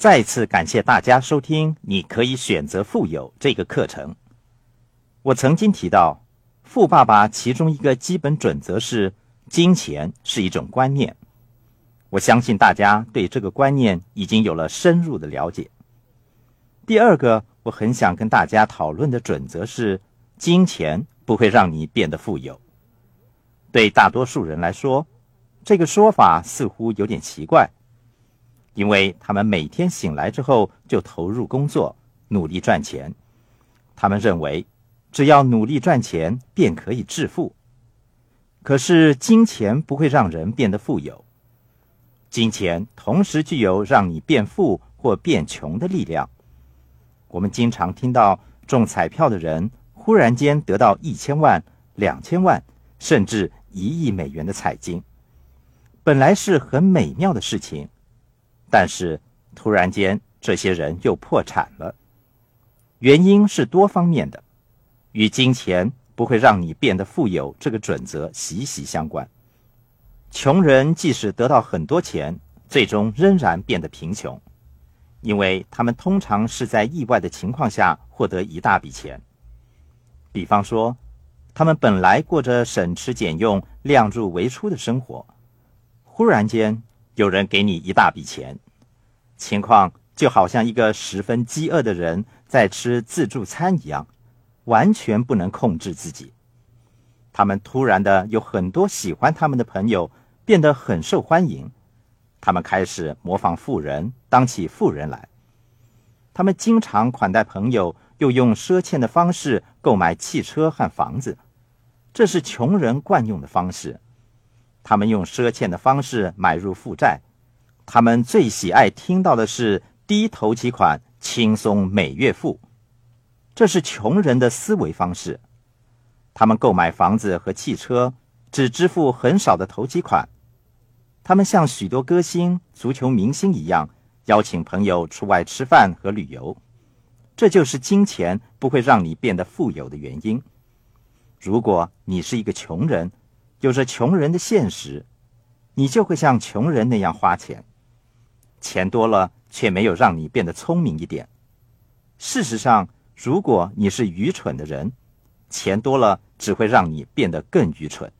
再次感谢大家收听《你可以选择富有》这个课程。我曾经提到，富爸爸其中一个基本准则是：金钱是一种观念。我相信大家对这个观念已经有了深入的了解。第二个，我很想跟大家讨论的准则是：金钱不会让你变得富有。对大多数人来说，这个说法似乎有点奇怪。因为他们每天醒来之后就投入工作，努力赚钱。他们认为，只要努力赚钱便可以致富。可是，金钱不会让人变得富有。金钱同时具有让你变富或变穷的力量。我们经常听到中彩票的人忽然间得到一千万、两千万，甚至一亿美元的彩金，本来是很美妙的事情。但是，突然间，这些人又破产了。原因是多方面的，与金钱不会让你变得富有这个准则息息相关。穷人即使得到很多钱，最终仍然变得贫穷，因为他们通常是在意外的情况下获得一大笔钱。比方说，他们本来过着省吃俭用、量入为出的生活，忽然间。有人给你一大笔钱，情况就好像一个十分饥饿的人在吃自助餐一样，完全不能控制自己。他们突然的有很多喜欢他们的朋友，变得很受欢迎。他们开始模仿富人，当起富人来。他们经常款待朋友，又用赊欠的方式购买汽车和房子，这是穷人惯用的方式。他们用赊欠的方式买入负债，他们最喜爱听到的是低头期款、轻松每月付，这是穷人的思维方式。他们购买房子和汽车，只支付很少的头期款。他们像许多歌星、足球明星一样，邀请朋友出外吃饭和旅游。这就是金钱不会让你变得富有的原因。如果你是一个穷人，有着穷人的现实，你就会像穷人那样花钱，钱多了却没有让你变得聪明一点。事实上，如果你是愚蠢的人，钱多了只会让你变得更愚蠢。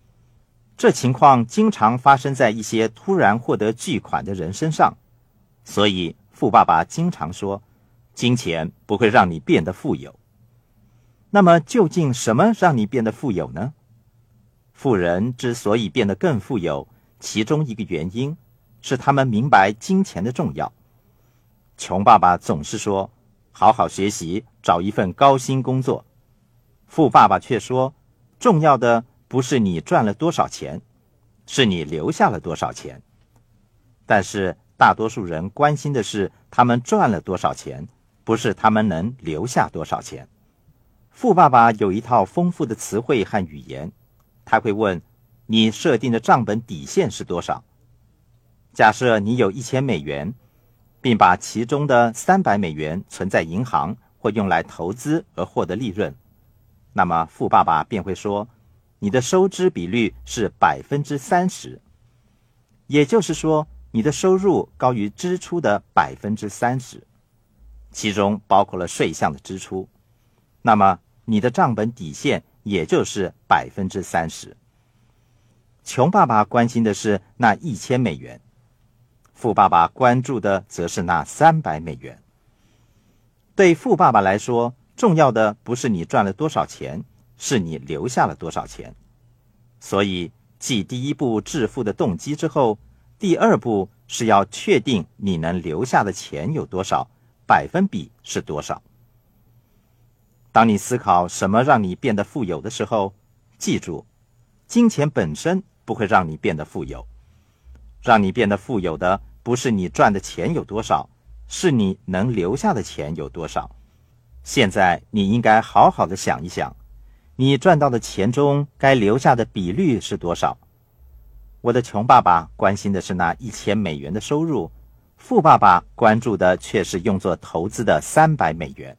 这情况经常发生在一些突然获得巨款的人身上，所以富爸爸经常说，金钱不会让你变得富有。那么，究竟什么让你变得富有呢？富人之所以变得更富有，其中一个原因是他们明白金钱的重要。穷爸爸总是说：“好好学习，找一份高薪工作。”富爸爸却说：“重要的不是你赚了多少钱，是你留下了多少钱。”但是大多数人关心的是他们赚了多少钱，不是他们能留下多少钱。富爸爸有一套丰富的词汇和语言。他会问：“你设定的账本底线是多少？”假设你有一千美元，并把其中的三百美元存在银行或用来投资而获得利润，那么富爸爸便会说：“你的收支比率是百分之三十，也就是说，你的收入高于支出的百分之三十，其中包括了税项的支出。那么你的账本底线。”也就是百分之三十。穷爸爸关心的是那一千美元，富爸爸关注的则是那三百美元。对富爸爸来说，重要的不是你赚了多少钱，是你留下了多少钱。所以，继第一步致富的动机之后，第二步是要确定你能留下的钱有多少，百分比是多少。当你思考什么让你变得富有的时候，记住，金钱本身不会让你变得富有。让你变得富有的不是你赚的钱有多少，是你能留下的钱有多少。现在你应该好好的想一想，你赚到的钱中该留下的比率是多少？我的穷爸爸关心的是那一千美元的收入，富爸爸关注的却是用作投资的三百美元。